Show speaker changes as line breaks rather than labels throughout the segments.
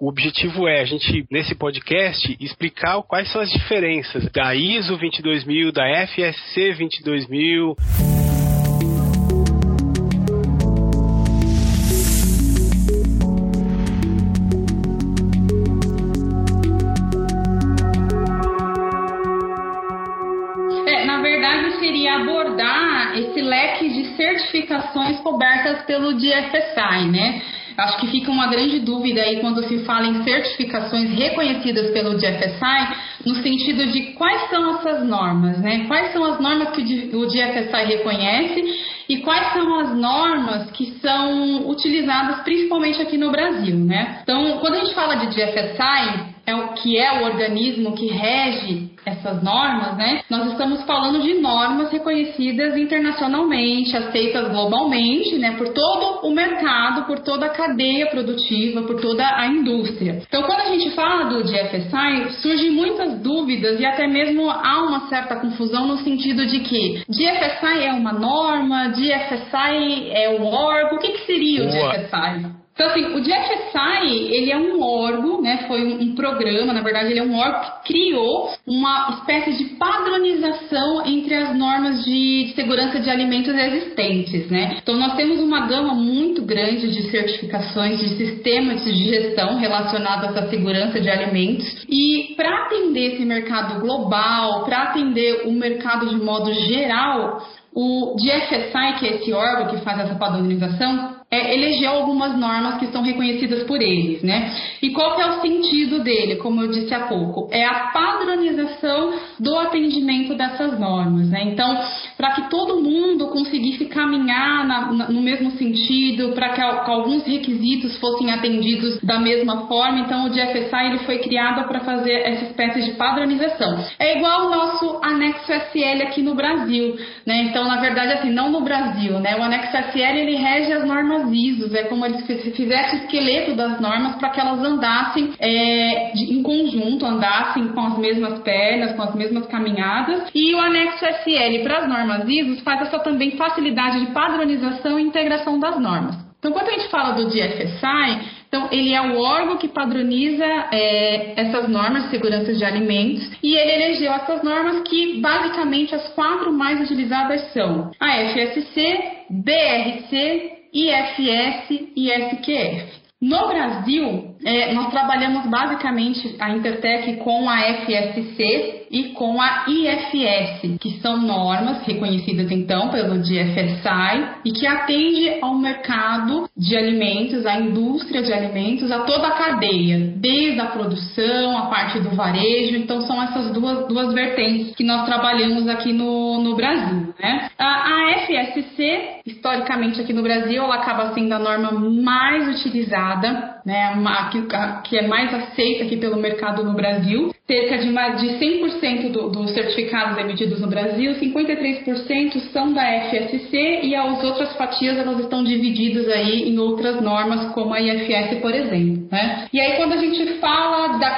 o objetivo é a gente, nesse podcast, explicar quais são as diferenças da ISO 22000, da FSC 22000.
certificações cobertas pelo DFSI, né? Acho que fica uma grande dúvida aí quando se fala em certificações reconhecidas pelo DFSI, no sentido de quais são essas normas, né? Quais são as normas que o DFSI reconhece e quais são as normas que são utilizadas principalmente aqui no Brasil, né? Então, quando a gente fala de DFSI, é o que é o organismo que rege essas normas, né? Nós estamos falando de normas reconhecidas internacionalmente, aceitas globalmente, né, por todo o mercado, por toda a cadeia produtiva, por toda a indústria. Então, quando a gente fala do DFSI, surgem muitas dúvidas e até mesmo há uma certa confusão no sentido de que DFSI é uma norma, DFSI é o órgão, o que, que seria o Boa. Então, assim, o DFSI, ele é um órgão, né, foi um, programa, na verdade, ele é um órgão que criou uma espécie de padronização entre as normas de, de segurança de alimentos existentes, né. Então, nós temos uma gama muito grande de certificações de sistemas de gestão relacionadas à segurança de alimentos e para atender esse mercado global, para atender o mercado de modo geral, o DFSI, que é esse órgão que faz essa padronização, é, elegeu algumas normas que são reconhecidas por eles, né? E qual que é o sentido dele, como eu disse há pouco? É a padronização do atendimento dessas normas, né? Então, para que todo mundo conseguisse caminhar na, na, no mesmo sentido, para que, que, alguns requisitos fossem atendidos da mesma forma, então o DFSI ele foi criado para fazer essa espécie de padronização. É igual o nosso anexo SL aqui no Brasil, né? Então, na verdade, assim, não no Brasil, né? O anexo SL ele rege as normas ISOs, é como eles fizessem o esqueleto das normas para que elas andassem é, de, em conjunto, andassem com as mesmas pernas, com as mesmas caminhadas. E o anexo SL para as normas ISOs faz essa também facilidade de padronização e integração das normas. Então, quando a gente fala do DFSI, então, ele é o órgão que padroniza é, essas normas de segurança de alimentos e ele elegeu essas normas que, basicamente, as quatro mais utilizadas são a FSC, BRC, IFS e SQF. No Brasil, é, nós trabalhamos basicamente a Intertech com a FSC e com a IFS, que são normas reconhecidas então pelo DFSI e que atende ao mercado de alimentos, à indústria de alimentos, a toda a cadeia, desde a produção, a parte do varejo. Então são essas duas, duas vertentes que nós trabalhamos aqui no, no Brasil. Né? A, a FSC, historicamente aqui no Brasil, ela acaba sendo a norma mais utilizada né, uma, que, que, é mais aceita aqui pelo mercado no Brasil. Cerca de, de 100% do, dos certificados emitidos no Brasil, 53% são da FSC e as outras fatias elas estão divididas aí em outras normas, como a IFS, por exemplo. Né? E aí quando a gente fala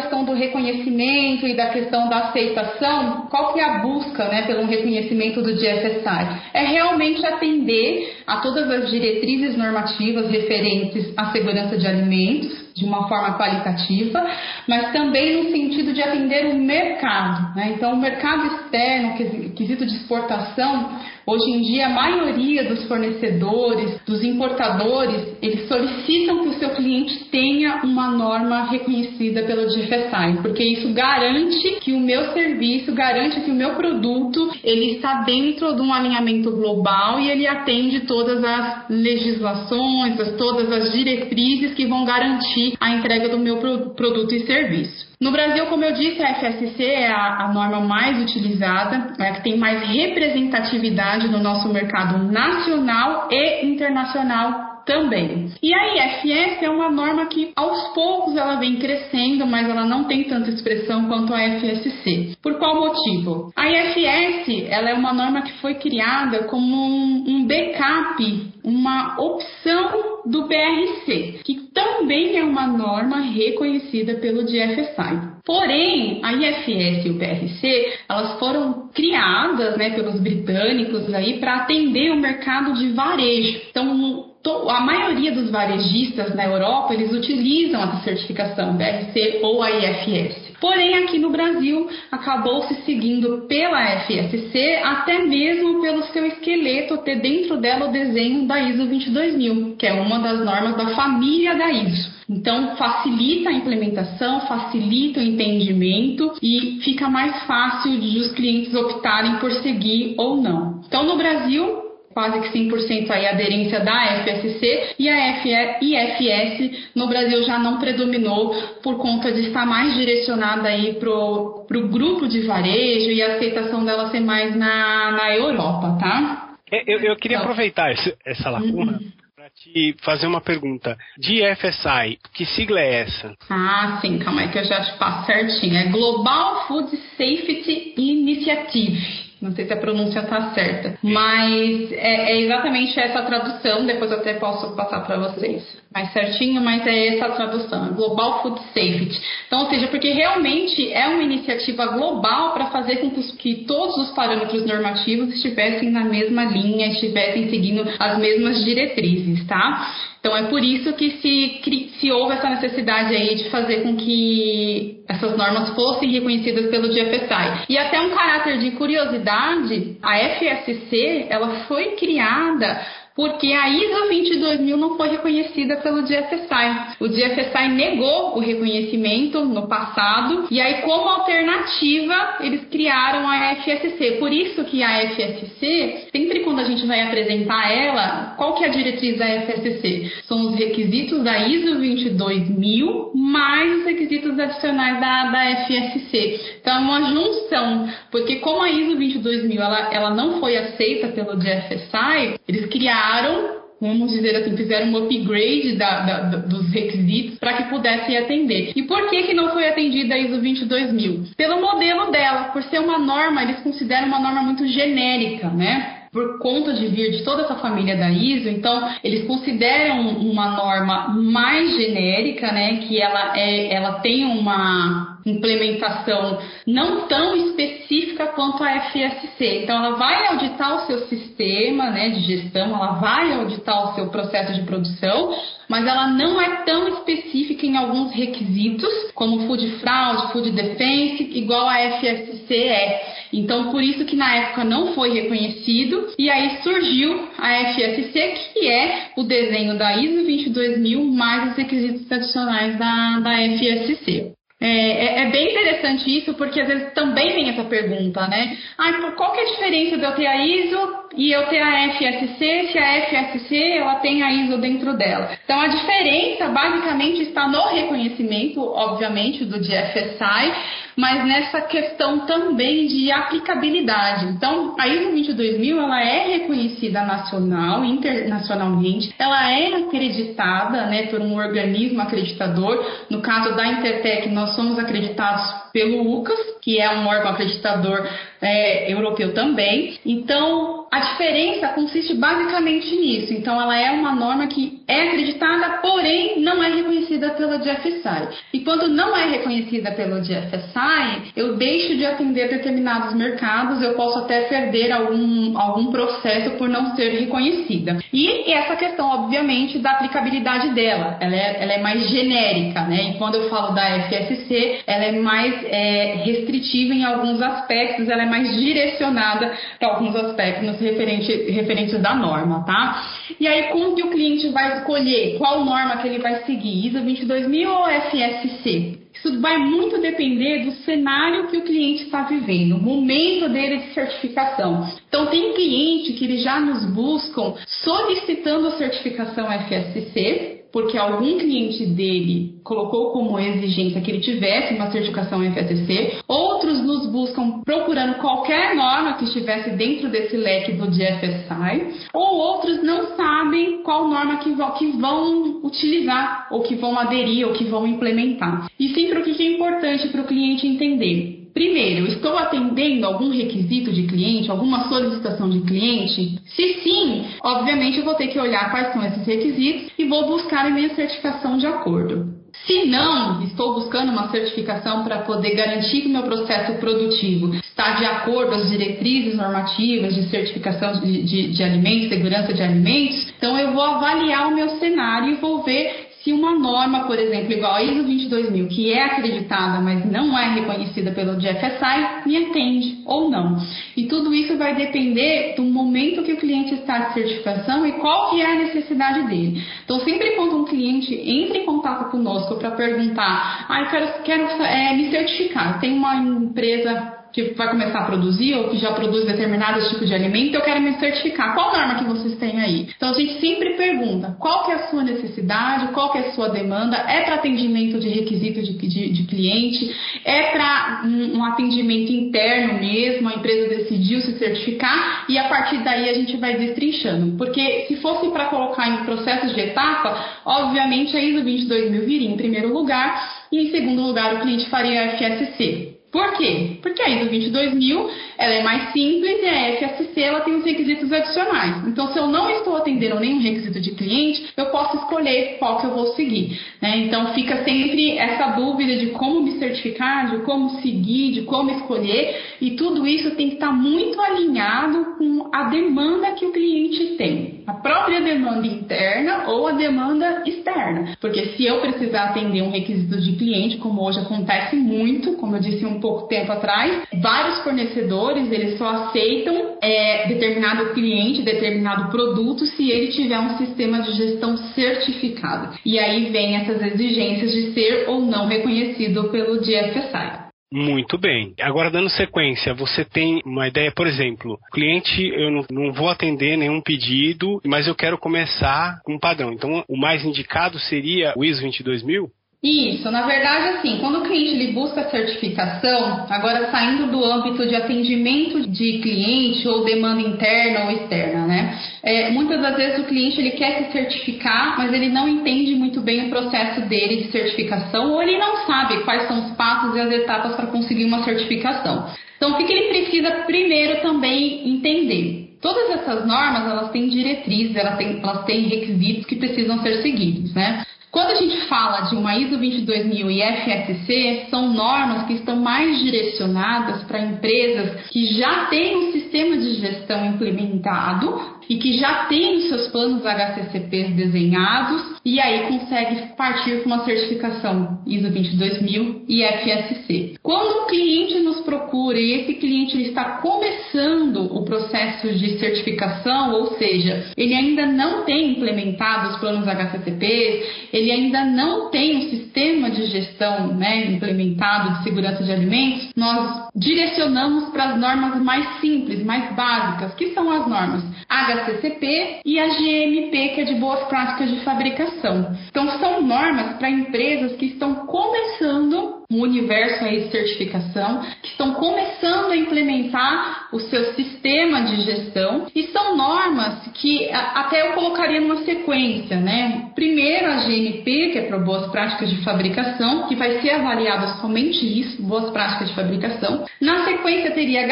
questão do reconhecimento e da questão da aceitação, qual que é a busca né, pelo reconhecimento do DFSI? É realmente atender a todas as diretrizes normativas referentes à segurança de alimentos, de uma forma qualitativa, mas também no sentido de atender o mercado. Né? Então, o mercado externo, quesito de exportação, hoje em dia a maioria dos fornecedores, dos importadores, eles solicitam que o seu cliente tenha uma norma reconhecida pelo GFSI, porque isso garante que o meu serviço, garante que o meu produto, ele está dentro de um alinhamento global e ele atende todas as legislações, todas as diretrizes que vão garantir a entrega do meu produto e serviço. No Brasil, como eu disse, a FSC é a, a norma mais utilizada, é a que tem mais representatividade no nosso mercado nacional e internacional também. E a IFS é uma norma que aos poucos ela vem crescendo, mas ela não tem tanta expressão quanto a FSC. Por qual motivo? A IFS ela é uma norma que foi criada como um, um backup, uma opção do BRC, que também é uma norma reconhecida pelo DFSI. Porém, a IFS e o BRC, elas foram criadas, né, pelos britânicos aí para atender o mercado de varejo. Então, a maioria dos varejistas na Europa, eles utilizam essa certificação BRC ou a IFS. Porém, aqui no Brasil, acabou se seguindo pela FSC, até mesmo pelo seu esqueleto ter dentro dela o desenho da ISO 22000, que é uma das normas da família da ISO. Então, facilita a implementação, facilita o entendimento e fica mais fácil de os clientes optarem por seguir ou não. Então, no Brasil, quase que 100% aí aderência da FSC e a IFS no Brasil já não predominou por conta de estar mais direcionada aí pro, pro grupo de varejo e a aceitação dela ser mais na, na Europa, tá?
É, eu, eu queria então, aproveitar esse, essa lacuna uhum. para te fazer uma pergunta. De FSI, que sigla é essa?
Ah, sim, calma aí que eu já te passo certinho. É Global Food Safety Initiative. Não sei se a pronúncia está certa, mas é, é, exatamente essa tradução. Depois eu até posso passar para vocês mais certinho, mas é essa tradução, Global Food Safety. Então, ou seja, porque realmente é uma iniciativa global para fazer com que todos os parâmetros normativos estivessem na mesma linha, estivessem seguindo as mesmas diretrizes, tá? Então é por isso que se, se houve essa necessidade aí de fazer com que essas normas fossem reconhecidas pelo GFSI. E até um caráter de curiosidade, a FSC ela foi criada porque a ISO 22000 não foi reconhecida pelo DFSI. O DFSI negou o reconhecimento no passado e aí como alternativa eles criaram a FSC. Por isso que a FSC, sempre quando a gente vai apresentar ela, qual que é a diretriz da FSC? São os requisitos da ISO 22000 mais os requisitos adicionais da, da FSC. Então é uma junção, porque como a ISO 22000 ela, ela não foi aceita pelo DFSI, eles criaram melhoraram, vamos dizer assim, fizeram um upgrade da, da, dos requisitos para que pudessem atender. E por que, que não foi atendida a ISO 22000? Pelo modelo dela, por ser uma norma, eles consideram uma norma muito genérica, né? por conta de vir de toda essa família da ISO, então eles consideram uma norma mais genérica, né, que ela é, ela tem uma implementação não tão específica quanto a FSC. Então, ela vai auditar o seu sistema né, de gestão, ela vai auditar o seu processo de produção, mas ela não é tão específica em alguns requisitos, como food fraud, food defense, igual a FSC é. Então, por isso que na época não foi reconhecido, e aí surgiu a FSC, que é o desenho da ISO 22000 mais os requisitos adicionais da, da FSC. É, é, é, bem interessante isso, porque às vezes também vem essa pergunta, né? Ah, qual que é a diferença de eu ter a ISO e eu ter a FSC, se a FSC ela tem a ISO dentro dela? Então a diferença basicamente está no reconhecimento, obviamente, do DFSI, mas nessa questão também de aplicabilidade. Então, a ISO 22000 ela é reconhecida nacional, internacionalmente, ela é acreditada, né, por um organismo acreditador. No caso da Intertech, nós somos acreditados pelo UCAS, que é um órgão acreditador é, europeu também. Então, a diferença consiste basicamente nisso. Então, ela é uma norma que é acreditada, porém não é reconhecida pela GFSI. E quando não é reconhecida pelo GFSI, eu deixo de atender determinados mercados, eu posso até perder algum, algum processo por não ser reconhecida. E essa questão, obviamente, da aplicabilidade dela. Ela é, ela é mais genérica, né? E quando eu falo da FSC, ela é mais é, restritiva em alguns aspectos, ela é mais direcionada para alguns aspectos referente, referentes da norma, tá? E aí, como que o cliente vai escolher qual norma que ele vai seguir, ISO 22000 ou FSC? Isso vai muito depender do cenário que o cliente está vivendo, o momento dele de certificação. Então, tem cliente que eles já nos buscam solicitando a certificação FSC, porque algum cliente dele colocou como exigência que ele tivesse uma certificação FSC, outros nos buscam procurando qualquer norma que estivesse dentro desse leque do DFSI, ou outros não sabem qual norma que vão, que vão utilizar, ou que vão aderir, ou que vão implementar. E sempre o que é importante para o cliente entender. Primeiro, estou atendendo algum requisito de cliente, alguma solicitação de cliente? Se sim, obviamente eu vou ter que olhar quais são esses requisitos e vou buscar a minha certificação de acordo. Se não, estou buscando uma certificação para poder garantir que o meu processo produtivo está de acordo às diretrizes normativas de certificação de, de, de alimentos, segurança de alimentos. Então, eu vou avaliar o meu cenário e vou ver se uma norma, por exemplo, igual a ISO 22000, que é acreditada, mas não é reconhecida pelo GFSI, me atende ou não. E tudo isso vai depender do momento que o cliente está de certificação e qual que é a necessidade dele. Então, sempre quando um cliente entra em contato conosco para perguntar, ah, eu quero, quero é, me certificar, tem uma empresa que vai começar a produzir ou que já produz determinados tipos de alimento, eu quero me certificar. Qual norma que vocês têm aí? Então a gente sempre pergunta qual que é a sua necessidade, qual que é a sua demanda, é para atendimento de requisito de, de, de cliente, é para um, um, atendimento interno mesmo, a empresa decidiu se certificar e a partir daí a gente vai destrinchando. Porque se fosse para colocar em processos de etapa, obviamente a ISO 22000 viria em primeiro lugar e em segundo lugar o cliente faria a FSC. Por quê? Porque a ISO 22000 ela é mais simples e a FSC ela tem os requisitos adicionais. Então, se eu não estou atendendo nenhum requisito de cliente, eu posso escolher qual que eu vou seguir. Né? Então, fica sempre essa dúvida de como me certificar, de como seguir, de como escolher, e tudo isso tem que estar muito alinhado com a demanda que o cliente tem. A própria demanda interna ou a demanda externa. Porque se eu precisar atender um requisito de cliente, como hoje acontece muito, como eu disse um pouco tempo atrás, vários fornecedores eles só aceitam é, determinado cliente, determinado produto, se ele tiver um sistema de gestão certificado. E aí vem essas exigências de ser ou não reconhecido pelo DFSI.
Muito bem. Agora, dando sequência, você tem uma ideia, por exemplo, cliente, eu não, não, vou atender nenhum pedido, mas eu quero começar com um padrão. Então, o mais indicado seria o ISO 22000?
Isso, na verdade, assim, quando o cliente ele busca certificação, agora saindo do âmbito de atendimento de cliente ou demanda interna ou externa, né? É, muitas das vezes o cliente ele quer se certificar, mas ele não entende muito bem o processo dele de certificação ou ele não sabe quais são os passos e as etapas para conseguir uma certificação. Então, o que, ele precisa primeiro também entender? Todas essas normas, elas têm diretrizes, elas têm, elas têm requisitos que precisam ser seguidos, né? Quando a gente fala de uma ISO 22000 e FSC, são normas que estão mais direcionadas para empresas que já têm um sistema de gestão implementado e que já tem os seus planos HCCPs desenhados e aí consegue partir com uma certificação ISO 22000 e FSC. Quando o cliente nos procura e esse cliente está começando o processo de certificação, ou seja, ele ainda não tem implementado os planos HCCPs, ele ainda não tem um sistema de gestão né, implementado de segurança de alimentos, nós direcionamos para as normas mais simples, mais básicas, que são as normas HACCP e a GMP, que é de boas práticas de fabricação. Então, são normas para empresas que estão começando um universo aí de certificação, que estão começando a implementar o seu sistema de gestão e são normas que até eu colocaria numa sequência, né? Primeiro a GNP, que é para boas práticas de fabricação, que vai ser avaliada somente isso, boas práticas de fabricação. Na sequência teria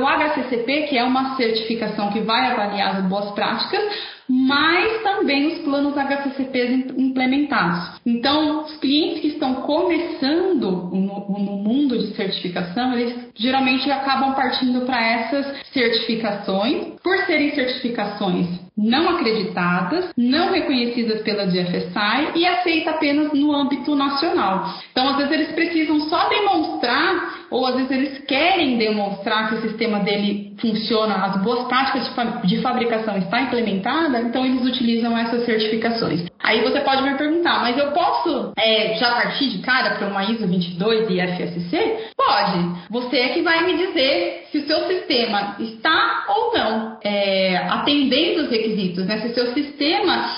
o HCCP, que é uma certificação que vai avaliar as boas práticas, mas também os planos HCCPs implementados. Então, os clientes que estão começando no, no mundo de certificação, eles geralmente acabam partindo para essas certificações, por serem certificações não acreditadas, não reconhecidas pela DFSI e aceita apenas no âmbito nacional. Então, às vezes eles precisam só demonstrar ou às vezes eles querem demonstrar que o sistema dele funciona, as boas práticas de fabricação está implementada, então eles utilizam essas certificações. Aí você pode me perguntar, mas eu posso é, já partir de cara para uma ISO 22 e FSC? Pode. Você é que vai me dizer se o seu sistema está ou não é, atendendo os requisitos, né? Se o seu sistema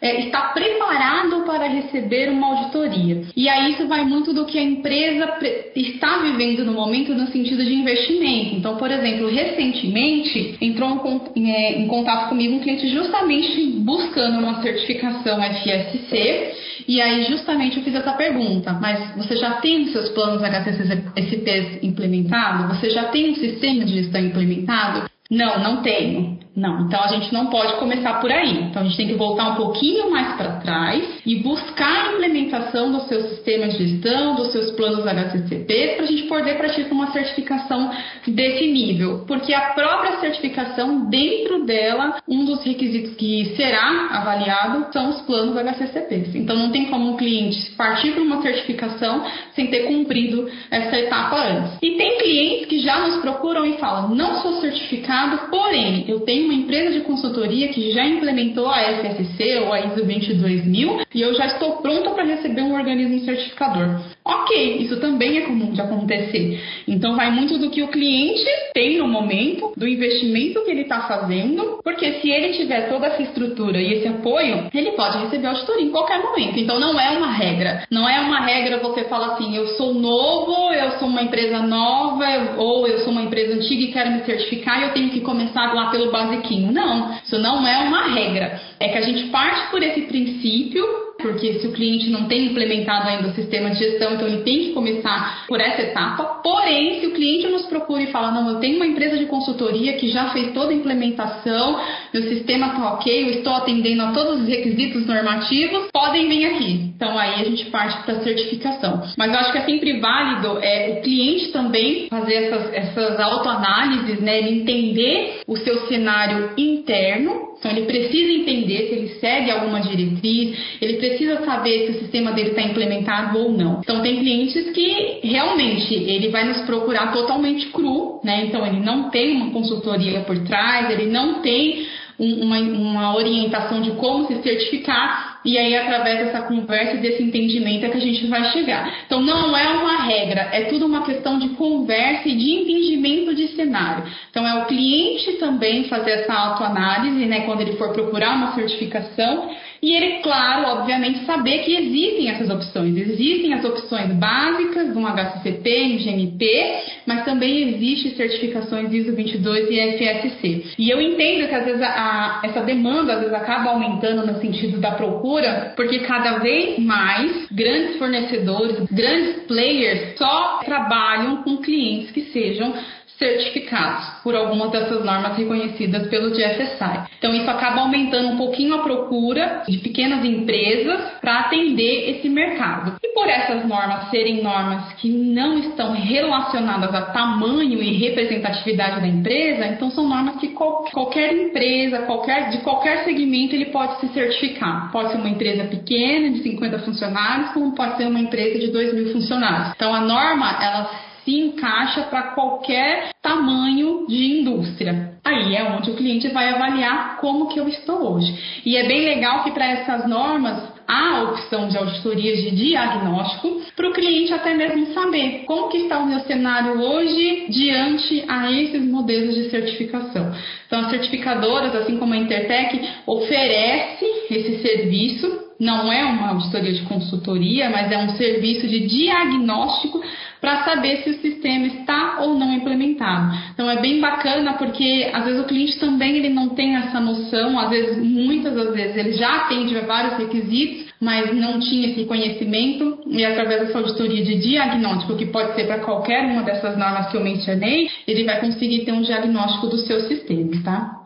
é, está preparado para receber uma auditoria. E aí isso vai muito do que a empresa está vivendo no momento no sentido de investimento. Então, por exemplo, recentemente entrou em, é, contato comigo um cliente justamente buscando uma certificação FSC. E aí, justamente, eu fiz essa pergunta: mas você já tem os seus planos HTCPs implementados? Você já tem um sistema de gestão implementado? Não, não tenho. Não, então a gente não pode começar por aí. Então a gente tem que voltar um pouquinho mais para trás e buscar a implementação dos seus sistemas de gestão, dos seus planos HCCP, para a gente poder praticar uma certificação desse nível. Porque a própria certificação, dentro dela, um dos requisitos que será avaliado são os planos HCCP. Então não tem como o cliente partir para uma certificação sem ter cumprido essa etapa antes. E tem clientes que já nos procuram e falam: não sou certificado, porém eu tenho uma empresa de consultoria que já implementou a FSC ou a ISO 22000 e eu já estou pronta para receber um organismo certificador. Ok, isso também é comum de acontecer. Então vai muito do que o cliente tem no momento, do investimento que ele está fazendo, porque se ele tiver toda essa estrutura e esse apoio, ele pode receber auditoria em qualquer momento. Então não é uma regra. Não é uma regra você falar assim, eu sou novo, eu sou uma empresa nova, ou eu sou uma empresa antiga e quero me certificar e eu tenho que começar lá pelo basiquinho. Não, isso não é uma regra. É que a gente parte por esse princípio porque se o cliente não tem implementado ainda o sistema de gestão, então ele tem que começar por essa etapa. Porém, se o cliente nos procura e fala, não, eu tenho uma empresa de consultoria que já fez toda a implementação, meu sistema está ok, eu estou atendendo a todos os requisitos normativos, podem vir aqui. Então aí a gente parte para certificação. Mas eu acho que é sempre válido é, o cliente também fazer essas, essas autoanálises, né, ele entender o seu cenário interno então ele precisa entender se ele segue alguma diretriz, ele precisa saber se o sistema dele está implementado ou não. Então tem clientes que realmente ele vai nos procurar totalmente cru, né? Então ele não tem uma consultoria por trás, ele não tem uma, uma orientação de como se certificar, e aí através dessa conversa e desse entendimento é que a gente vai chegar. Então não é uma regra, é tudo uma questão de conversa e de entendimento de cenário. Então é o cliente também fazer essa autoanálise, né, quando ele for procurar uma certificação e ele, claro, obviamente, saber que existem essas opções. Existem as opções básicas, um HCCP, um GMP, mas também existem certificações ISO 22 e FSC. E eu entendo que às vezes a, a, essa demanda às vezes acaba aumentando no sentido da procura, porque cada vez mais grandes fornecedores, grandes players só trabalham com clientes que sejam certificados por algumas dessas normas reconhecidas pelo GFSI. Então isso acaba aumentando um pouquinho a procura de pequenas empresas para atender esse mercado. E por essas normas serem normas que não estão relacionadas a tamanho e representatividade da empresa, então são normas que qualquer empresa, qualquer de qualquer segmento ele pode se certificar. Pode ser uma empresa pequena de 50 funcionários, como pode ser uma empresa de 2 mil funcionários. Então a norma ela se encaixa para qualquer tamanho de indústria. Aí é onde o cliente vai avaliar como que eu estou hoje. E é bem legal que para essas normas há a opção de auditorias de diagnóstico para o cliente até mesmo saber como que está o meu cenário hoje diante a esses modelos de certificação. Então as certificadoras, assim como a Intertech, oferece esse serviço, não é uma auditoria de consultoria, mas é um serviço de diagnóstico para saber se o sistema está ou não implementado. Então é bem bacana porque às vezes o cliente também ele não tem essa noção, às vezes muitas das vezes ele já atende a vários requisitos, mas não tinha esse conhecimento e através dessa auditoria de diagnóstico, que pode ser para qualquer uma dessas normas que eu mencionei, ele vai conseguir ter um diagnóstico do seu sistema, tá?